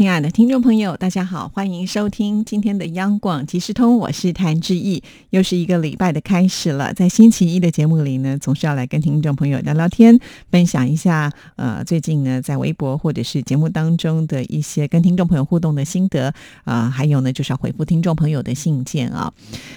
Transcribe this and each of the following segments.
亲爱的听众朋友，大家好，欢迎收听今天的央广即时通，我是谭志毅，又是一个礼拜的开始了。在星期一的节目里呢，总是要来跟听众朋友聊聊天，分享一下呃最近呢在微博或者是节目当中的一些跟听众朋友互动的心得啊，还有呢就是要回复听众朋友的信件啊。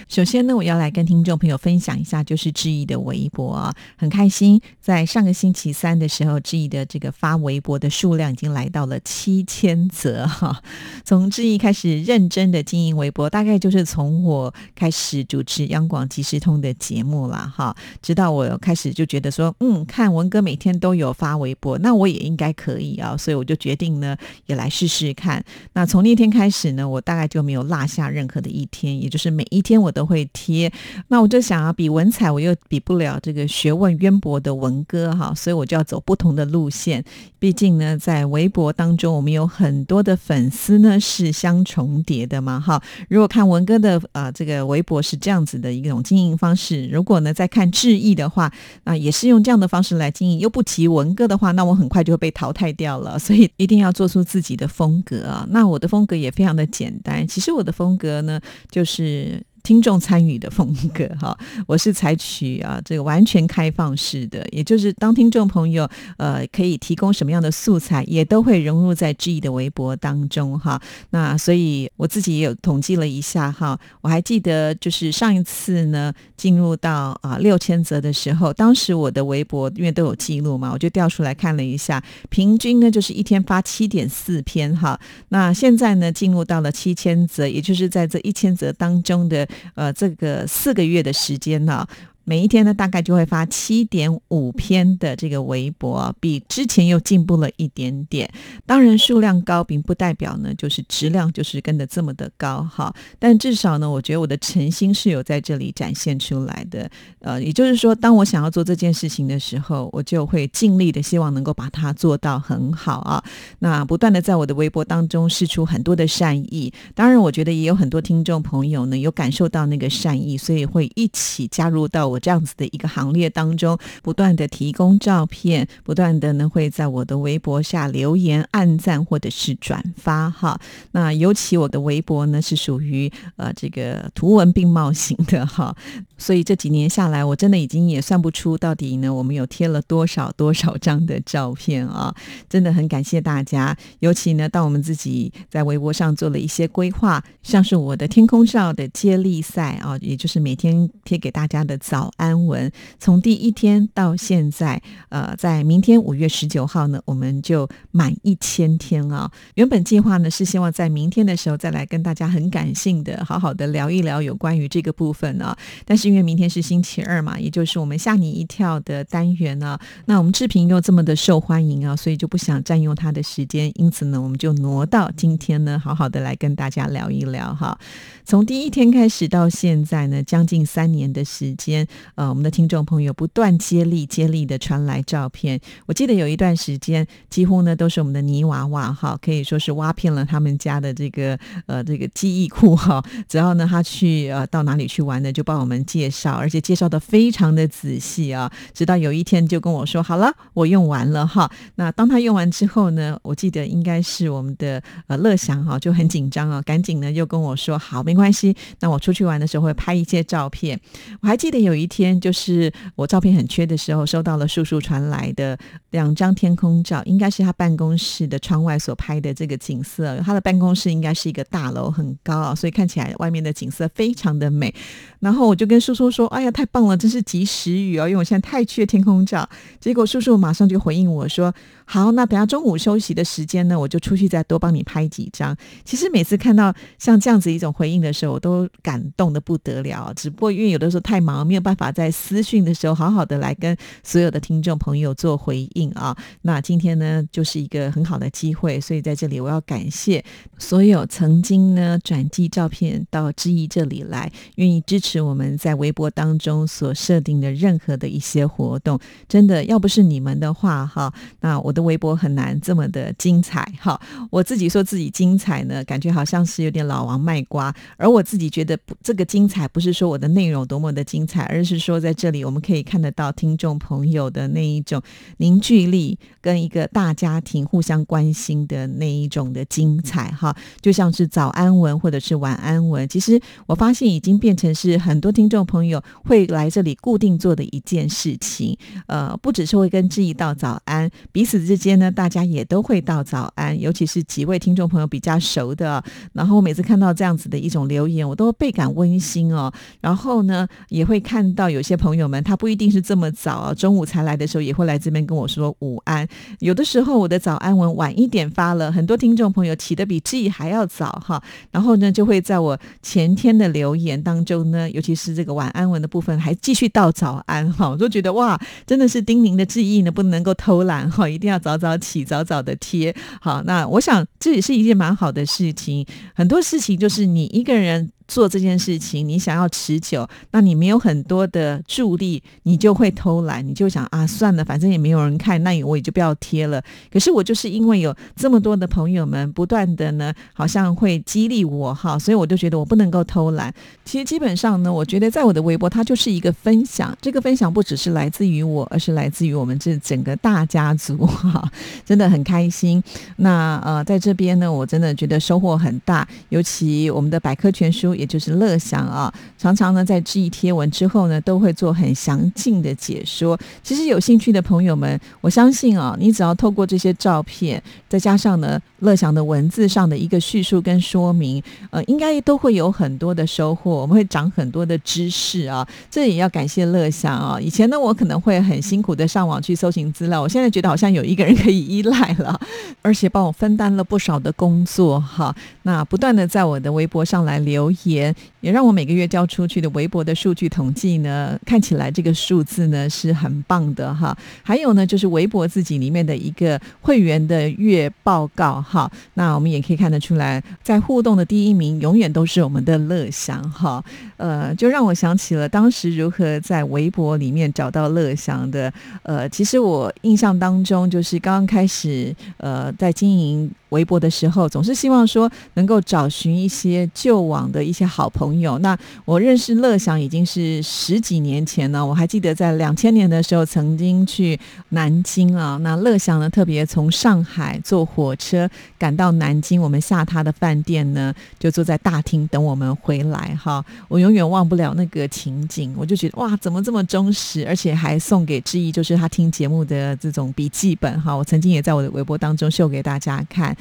首先呢，我要来跟听众朋友分享一下，就是志毅的微博啊，很开心，在上个星期三的时候，志毅的这个发微博的数量已经来到了七千则。哈，从志毅开始认真的经营微博，大概就是从我开始主持央广即时通的节目了哈。直到我开始就觉得说，嗯，看文哥每天都有发微博，那我也应该可以啊，所以我就决定呢，也来试试看。那从那天开始呢，我大概就没有落下任何的一天，也就是每一天我都会贴。那我就想要比文采，我又比不了这个学问渊博的文哥哈，所以我就要走不同的路线。毕竟呢，在微博当中，我们有很多。的粉丝呢是相重叠的嘛？哈，如果看文哥的呃这个微博是这样子的一种经营方式，如果呢再看志毅的话，啊也是用这样的方式来经营，又不提文哥的话，那我很快就会被淘汰掉了。所以一定要做出自己的风格啊！那我的风格也非常的简单，其实我的风格呢就是。听众参与的风格哈，我是采取啊这个完全开放式的，也就是当听众朋友呃可以提供什么样的素材，也都会融入在 G 的微博当中哈。那所以我自己也有统计了一下哈，我还记得就是上一次呢进入到啊六千则的时候，当时我的微博因为都有记录嘛，我就调出来看了一下，平均呢就是一天发七点四篇哈。那现在呢进入到了七千则，也就是在这一千则当中的。呃，这个四个月的时间呢。每一天呢，大概就会发七点五篇的这个微博，比之前又进步了一点点。当然，数量高并不代表呢，就是质量就是跟的这么的高哈。但至少呢，我觉得我的诚心是有在这里展现出来的。呃，也就是说，当我想要做这件事情的时候，我就会尽力的希望能够把它做到很好啊。那不断的在我的微博当中试出很多的善意。当然，我觉得也有很多听众朋友呢有感受到那个善意，所以会一起加入到。我这样子的一个行列当中，不断的提供照片，不断的呢会在我的微博下留言、按赞或者是转发哈。那尤其我的微博呢是属于呃这个图文并茂型的哈，所以这几年下来，我真的已经也算不出到底呢我们有贴了多少多少张的照片啊。真的很感谢大家，尤其呢当我们自己在微博上做了一些规划，像是我的天空照的接力赛啊，也就是每天贴给大家的早。安稳从第一天到现在，呃，在明天五月十九号呢，我们就满一千天啊。原本计划呢是希望在明天的时候再来跟大家很感性的、好好的聊一聊有关于这个部分啊。但是因为明天是星期二嘛，也就是我们吓你一跳的单元呢，那我们志平又这么的受欢迎啊，所以就不想占用他的时间，因此呢，我们就挪到今天呢，好好的来跟大家聊一聊哈。从第一天开始到现在呢，将近三年的时间。呃，我们的听众朋友不断接力接力的传来照片，我记得有一段时间，几乎呢都是我们的泥娃娃哈，可以说是挖遍了他们家的这个呃这个记忆库哈。只要呢他去呃到哪里去玩呢，就帮我们介绍，而且介绍的非常的仔细啊。直到有一天就跟我说好了，我用完了哈。那当他用完之后呢，我记得应该是我们的呃乐祥哈就很紧张啊，赶紧呢又跟我说好没关系，那我出去玩的时候会拍一些照片。我还记得有一。一天就是我照片很缺的时候，收到了叔叔传来的两张天空照，应该是他办公室的窗外所拍的这个景色。他的办公室应该是一个大楼，很高，所以看起来外面的景色非常的美。然后我就跟叔叔说：“哎呀，太棒了，真是及时雨哦！因为我现在太缺天空照。”结果叔叔马上就回应我说：“好，那等下中午休息的时间呢，我就出去再多帮你拍几张。”其实每次看到像这样子一种回应的时候，我都感动的不得了。只不过因为有的时候太忙，没有办法。法在私讯的时候好好的来跟所有的听众朋友做回应啊。那今天呢，就是一个很好的机会，所以在这里我要感谢所有曾经呢转寄照片到知意这里来，愿意支持我们在微博当中所设定的任何的一些活动。真的，要不是你们的话，哈，那我的微博很难这么的精彩。哈，我自己说自己精彩呢，感觉好像是有点老王卖瓜，而我自己觉得不这个精彩不是说我的内容多么的精彩，而是说在这里我们可以看得到听众朋友的那一种凝聚力，跟一个大家庭互相关心的那一种的精彩。哈，就像是早安文或者是晚安文，其实我发现已经变成是很多听众朋友会来这里固定做的一件事情。呃，不只是会跟志毅道早安，彼此之间呢，大家也都会道早安。尤其是几位听众朋友比较熟的，然后我每次看到这样子的一种留言，我都倍感温馨哦。然后呢，也会看到有些朋友们，他不一定是这么早啊，中午才来的时候，也会来这边跟我说午安。有的时候我的早安文晚一点发了，很多听众朋友起的比志毅还要早哈。然后呢，就会在我前天的留言当中呢，尤其是这个晚安文的部分，还继续道早安哈。我都觉得哇。真的是叮咛的致意呢，不能够偷懒哈，一定要早早起，早早的贴。好，那我想这也是一件蛮好的事情。很多事情就是你一个人。做这件事情，你想要持久，那你没有很多的助力，你就会偷懒，你就想啊，算了，反正也没有人看，那我也就不要贴了。可是我就是因为有这么多的朋友们不断的呢，好像会激励我哈，所以我就觉得我不能够偷懒。其实基本上呢，我觉得在我的微博，它就是一个分享，这个分享不只是来自于我，而是来自于我们这整个大家族哈，真的很开心。那呃，在这边呢，我真的觉得收获很大，尤其我们的百科全书。也就是乐享啊，常常呢在质疑贴文之后呢，都会做很详尽的解说。其实有兴趣的朋友们，我相信啊，你只要透过这些照片，再加上呢乐享的文字上的一个叙述跟说明，呃，应该都会有很多的收获。我们会长很多的知识啊，这也要感谢乐享啊。以前呢，我可能会很辛苦的上网去搜寻资料，我现在觉得好像有一个人可以依赖了，而且帮我分担了不少的工作哈。那不断的在我的微博上来留。言也让我每个月交出去的微博的数据统计呢，看起来这个数字呢是很棒的哈。还有呢，就是微博自己里面的一个会员的月报告哈。那我们也可以看得出来，在互动的第一名永远都是我们的乐祥哈。呃，就让我想起了当时如何在微博里面找到乐祥的。呃，其实我印象当中，就是刚刚开始呃在经营。微博的时候，总是希望说能够找寻一些旧往的一些好朋友。那我认识乐享已经是十几年前了。我还记得在两千年的时候，曾经去南京啊。那乐享呢，特别从上海坐火车赶到南京，我们下他的饭店呢，就坐在大厅等我们回来。哈，我永远忘不了那个情景。我就觉得哇，怎么这么忠实，而且还送给志毅，就是他听节目的这种笔记本。哈，我曾经也在我的微博当中秀给大家看。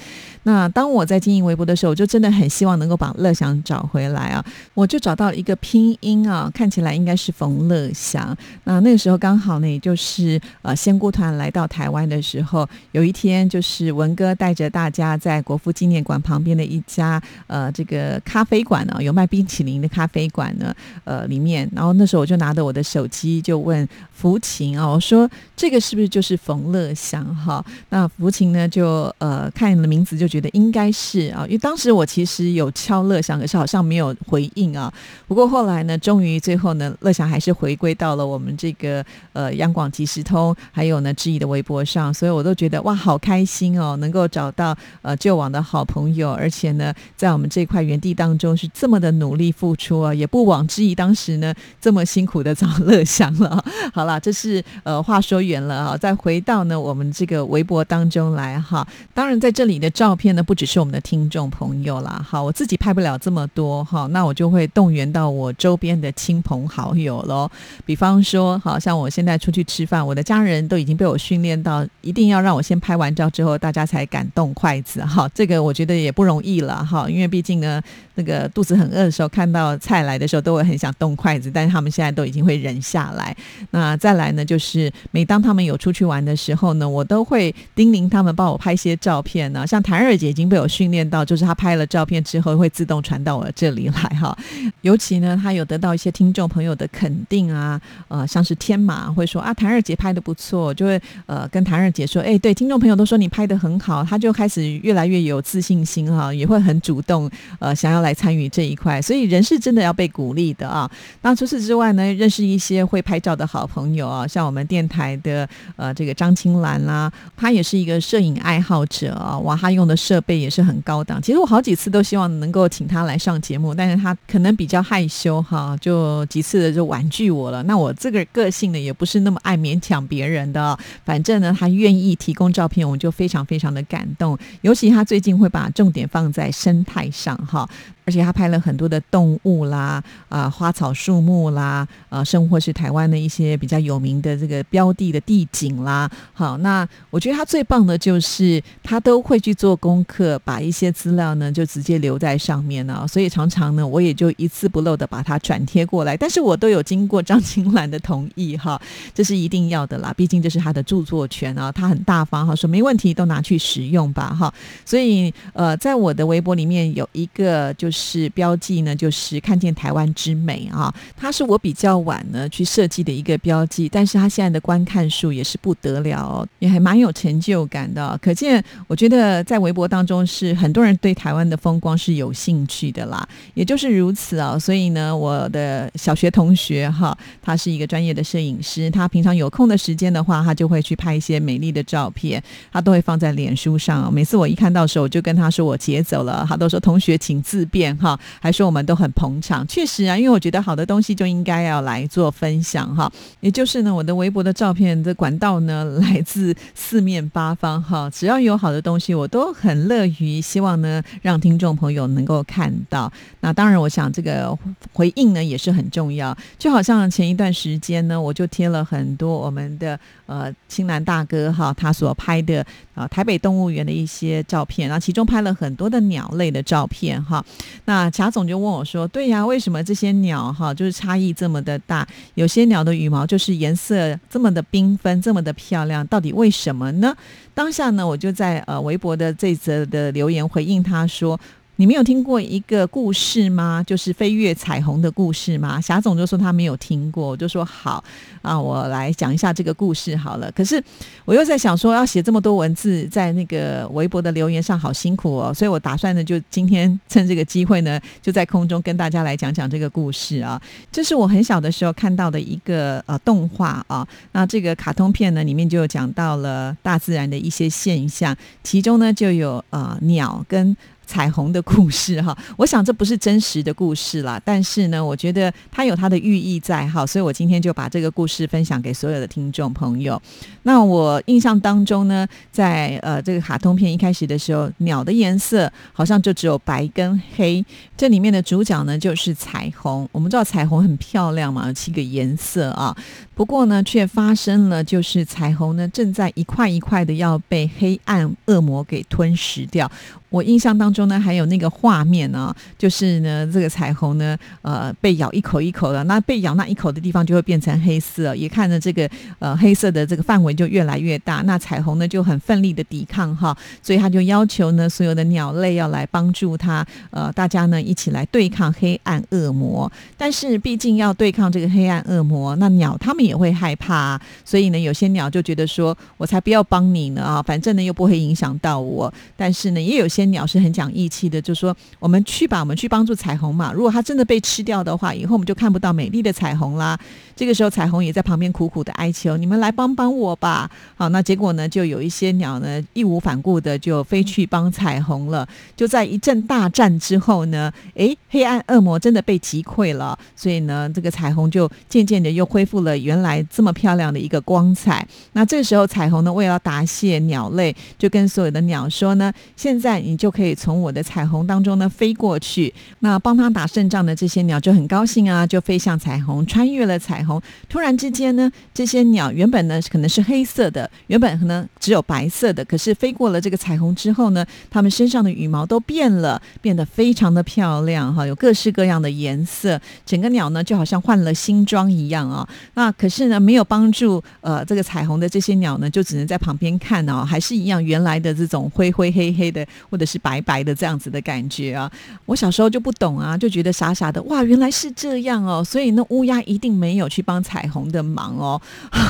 那当我在经营微博的时候，我就真的很希望能够把乐祥找回来啊！我就找到一个拼音啊，看起来应该是冯乐祥。那那个时候刚好呢，也就是呃仙姑团来到台湾的时候，有一天就是文哥带着大家在国父纪念馆旁边的一家呃这个咖啡馆呢，有卖冰淇淋的咖啡馆呢，呃里面，然后那时候我就拿着我的手机就问福琴啊，我说这个是不是就是冯乐祥哈？那福琴呢就呃看了。名字就觉得应该是啊，因为当时我其实有敲乐祥，可是好像没有回应啊。不过后来呢，终于最后呢，乐祥还是回归到了我们这个呃央广即时通，还有呢知意的微博上，所以我都觉得哇，好开心哦，能够找到呃旧网的好朋友，而且呢，在我们这块园地当中是这么的努力付出啊，也不枉知意当时呢这么辛苦的找乐祥了。好了，这是呃话说远了啊，再回到呢我们这个微博当中来哈，当然在这里。你的照片呢，不只是我们的听众朋友啦，好，我自己拍不了这么多哈，那我就会动员到我周边的亲朋好友喽。比方说，好像我现在出去吃饭，我的家人都已经被我训练到，一定要让我先拍完照之后，大家才敢动筷子哈。这个我觉得也不容易了哈，因为毕竟呢，那个肚子很饿的时候，看到菜来的时候，都会很想动筷子，但是他们现在都已经会忍下来。那再来呢，就是每当他们有出去玩的时候呢，我都会叮咛他们帮我拍些照片呢。像谭二姐已经被我训练到，就是她拍了照片之后会自动传到我这里来哈。尤其呢，她有得到一些听众朋友的肯定啊，呃，像是天马会说啊，谭二姐拍的不错，就会呃跟谭二姐说，哎，对，听众朋友都说你拍的很好，她就开始越来越有自信心哈，也会很主动呃想要来参与这一块，所以人是真的要被鼓励的啊。那除此之外呢，认识一些会拍照的好朋友啊，像我们电台的呃这个张青兰啦，她也是一个摄影爱好者啊，他用的设备也是很高档。其实我好几次都希望能够请他来上节目，但是他可能比较害羞哈，就几次的就婉拒我了。那我这个个性呢，也不是那么爱勉强别人的。反正呢，他愿意提供照片，我就非常非常的感动。尤其他最近会把重点放在生态上哈。而且他拍了很多的动物啦，啊，花草树木啦，啊，甚或是台湾的一些比较有名的这个标的的地景啦。好，那我觉得他最棒的就是他都会去做功课，把一些资料呢就直接留在上面呢。所以常常呢，我也就一字不漏的把它转贴过来。但是我都有经过张青兰的同意哈，这是一定要的啦，毕竟这是他的著作权啊，他很大方哈，说没问题，都拿去使用吧哈。所以呃，在我的微博里面有一个就。是标记呢，就是看见台湾之美啊！它是我比较晚呢去设计的一个标记，但是它现在的观看数也是不得了，也还蛮有成就感的。可见，我觉得在微博当中是很多人对台湾的风光是有兴趣的啦。也就是如此啊，所以呢，我的小学同学哈，他是一个专业的摄影师，他平常有空的时间的话，他就会去拍一些美丽的照片，他都会放在脸书上。每次我一看到时候，我就跟他说我截走了，他都说同学请自便。哈，还说我们都很捧场，确实啊，因为我觉得好的东西就应该要来做分享哈。也就是呢，我的微博的照片的管道呢，来自四面八方哈。只要有好的东西，我都很乐于希望呢，让听众朋友能够看到。那当然，我想这个回应呢也是很重要。就好像前一段时间呢，我就贴了很多我们的呃青南大哥哈，他所拍的啊台北动物园的一些照片，然后其中拍了很多的鸟类的照片哈。那贾总就问我说：“对呀，为什么这些鸟哈就是差异这么的大？有些鸟的羽毛就是颜色这么的缤纷，这么的漂亮，到底为什么呢？”当下呢，我就在呃微博的这则的留言回应他说。你没有听过一个故事吗？就是飞越彩虹的故事吗？霞总就说他没有听过，我就说好啊，我来讲一下这个故事好了。可是我又在想说，要写这么多文字在那个微博的留言上，好辛苦哦。所以我打算呢，就今天趁这个机会呢，就在空中跟大家来讲讲这个故事啊。这是我很小的时候看到的一个呃动画啊。那这个卡通片呢，里面就讲到了大自然的一些现象，其中呢就有呃鸟跟。彩虹的故事哈，我想这不是真实的故事啦，但是呢，我觉得它有它的寓意在哈，所以我今天就把这个故事分享给所有的听众朋友。那我印象当中呢，在呃这个卡通片一开始的时候，鸟的颜色好像就只有白跟黑，这里面的主角呢就是彩虹。我们知道彩虹很漂亮嘛，有七个颜色啊，不过呢，却发生了就是彩虹呢正在一块一块的要被黑暗恶魔给吞噬掉。我印象当中呢，还有那个画面呢，就是呢，这个彩虹呢，呃，被咬一口一口的，那被咬那一口的地方就会变成黑色，也看着这个呃黑色的这个范围就越来越大，那彩虹呢就很奋力的抵抗哈，所以他就要求呢，所有的鸟类要来帮助他，呃，大家呢一起来对抗黑暗恶魔。但是毕竟要对抗这个黑暗恶魔，那鸟他们也会害怕，所以呢，有些鸟就觉得说，我才不要帮你呢啊，反正呢又不会影响到我，但是呢，也有些。鸟是很讲义气的，就说我们去吧，我们去帮助彩虹嘛。如果它真的被吃掉的话，以后我们就看不到美丽的彩虹啦。这个时候，彩虹也在旁边苦苦的哀求：“你们来帮帮我吧！”好，那结果呢，就有一些鸟呢义无反顾的就飞去帮彩虹了。就在一阵大战之后呢，诶，黑暗恶魔真的被击溃了，所以呢，这个彩虹就渐渐的又恢复了原来这么漂亮的一个光彩。那这时候，彩虹呢为了答谢鸟类，就跟所有的鸟说呢：“现在你。”就可以从我的彩虹当中呢飞过去。那帮他打胜仗的这些鸟就很高兴啊，就飞向彩虹，穿越了彩虹。突然之间呢，这些鸟原本呢可能是黑色的，原本可能只有白色的，可是飞过了这个彩虹之后呢，它们身上的羽毛都变了，变得非常的漂亮哈，有各式各样的颜色。整个鸟呢就好像换了新装一样啊。那可是呢，没有帮助呃这个彩虹的这些鸟呢，就只能在旁边看哦，还是一样原来的这种灰灰黑黑的或者是白白的这样子的感觉啊。我小时候就不懂啊，就觉得傻傻的哇，原来是这样哦，所以那乌鸦一定没有去帮彩虹的忙哦，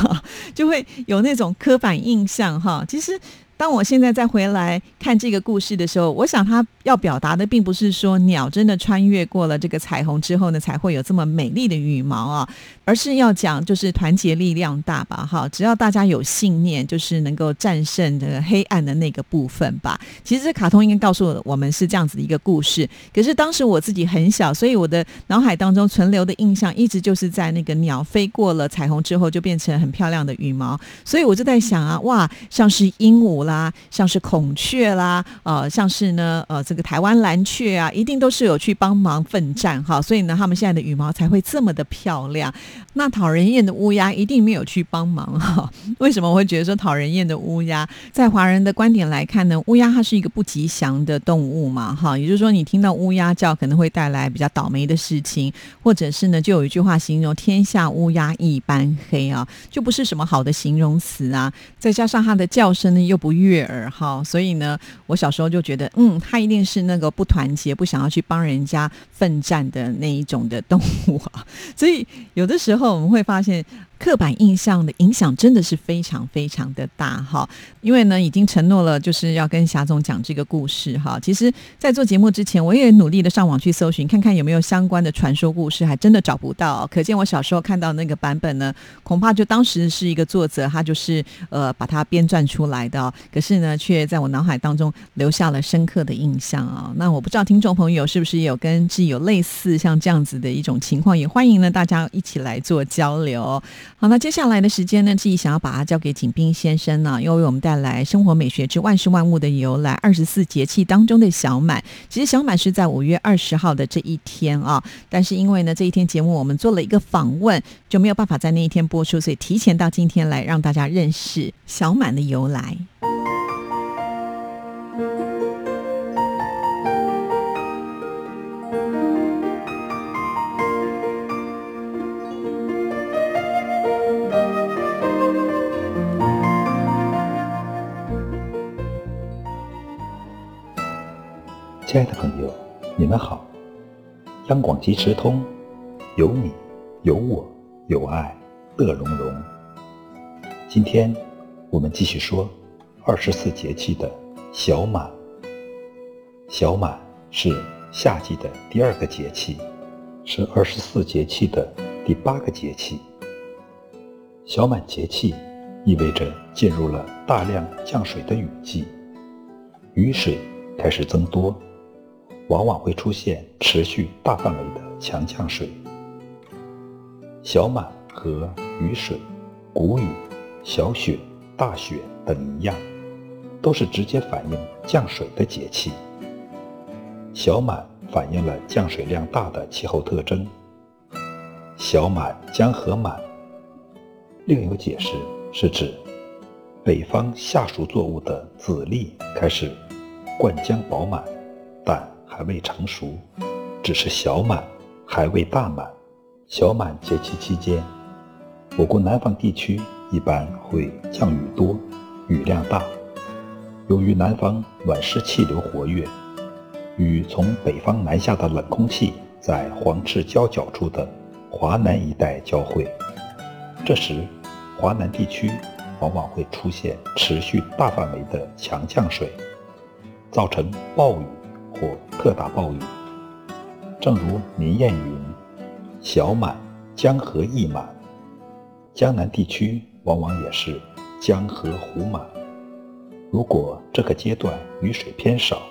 就会有那种刻板印象哈。其实。当我现在再回来看这个故事的时候，我想他要表达的并不是说鸟真的穿越过了这个彩虹之后呢，才会有这么美丽的羽毛啊，而是要讲就是团结力量大吧，哈，只要大家有信念，就是能够战胜这个黑暗的那个部分吧。其实卡通应该告诉我们是这样子的一个故事，可是当时我自己很小，所以我的脑海当中存留的印象一直就是在那个鸟飞过了彩虹之后就变成很漂亮的羽毛，所以我就在想啊，哇，像是鹦鹉啦。啊，像是孔雀啦，呃，像是呢，呃，这个台湾蓝雀啊，一定都是有去帮忙奋战哈，所以呢，他们现在的羽毛才会这么的漂亮。那讨人厌的乌鸦一定没有去帮忙哈？为什么我会觉得说讨人厌的乌鸦？在华人的观点来看呢，乌鸦它是一个不吉祥的动物嘛，哈，也就是说，你听到乌鸦叫，可能会带来比较倒霉的事情，或者是呢，就有一句话形容天下乌鸦一般黑啊，就不是什么好的形容词啊。再加上它的叫声呢，又不。悦悦耳哈，所以呢，我小时候就觉得，嗯，它一定是那个不团结、不想要去帮人家奋战的那一种的动物啊。所以有的时候我们会发现。刻板印象的影响真的是非常非常的大哈，因为呢已经承诺了就是要跟霞总讲这个故事哈。其实，在做节目之前，我也努力的上网去搜寻，看看有没有相关的传说故事，还真的找不到。可见我小时候看到那个版本呢，恐怕就当时是一个作者他就是呃把它编撰出来的，可是呢却在我脑海当中留下了深刻的印象啊。那我不知道听众朋友是不是有跟自己有类似像这样子的一种情况，也欢迎呢大家一起来做交流。好，那接下来的时间呢，自己想要把它交给景斌先生呢，又为我们带来《生活美学之万事万物的由来》二十四节气当中的小满。其实小满是在五月二十号的这一天啊，但是因为呢这一天节目我们做了一个访问，就没有办法在那一天播出，所以提前到今天来让大家认识小满的由来。亲爱的朋友，你们好！央广即时通，有你，有我，有爱，乐融融。今天我们继续说二十四节气的小满。小满是夏季的第二个节气，是二十四节气的第八个节气。小满节气意味着进入了大量降水的雨季，雨水开始增多。往往会出现持续大范围的强降水。小满和雨水、谷雨、小雪、大雪等一样，都是直接反映降水的节气。小满反映了降水量大的气候特征。小满江河满，另有解释是指北方夏熟作物的籽粒开始灌浆饱满，但还未成熟，只是小满，还未大满。小满节气期间，我国南方地区一般会降雨多，雨量大。由于南方暖湿气流活跃，与从北方南下的冷空气在黄赤交角处的华南一带交汇，这时华南地区往往会出现持续大范围的强降水，造成暴雨。特大暴雨，正如民谚云：“小满江河溢满。”江南地区往往也是江河湖满。如果这个阶段雨水偏少，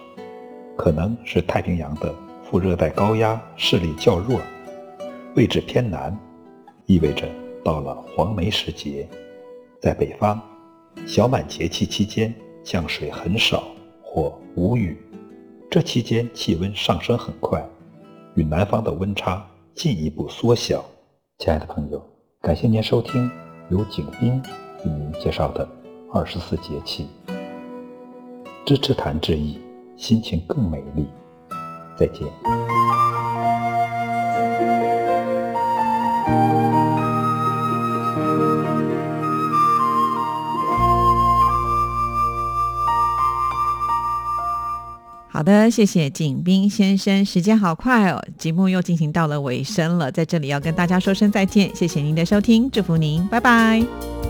可能是太平洋的副热带高压势力较弱，位置偏南，意味着到了黄梅时节。在北方，小满节气期间降水很少或无雨。这期间气温上升很快，与南方的温差进一步缩小。亲爱的朋友，感谢您收听由景斌为您介绍的二十四节气。支持谈志毅，心情更美丽。再见。好的，谢谢景斌先生。时间好快哦，节目又进行到了尾声了，在这里要跟大家说声再见，谢谢您的收听，祝福您，拜拜。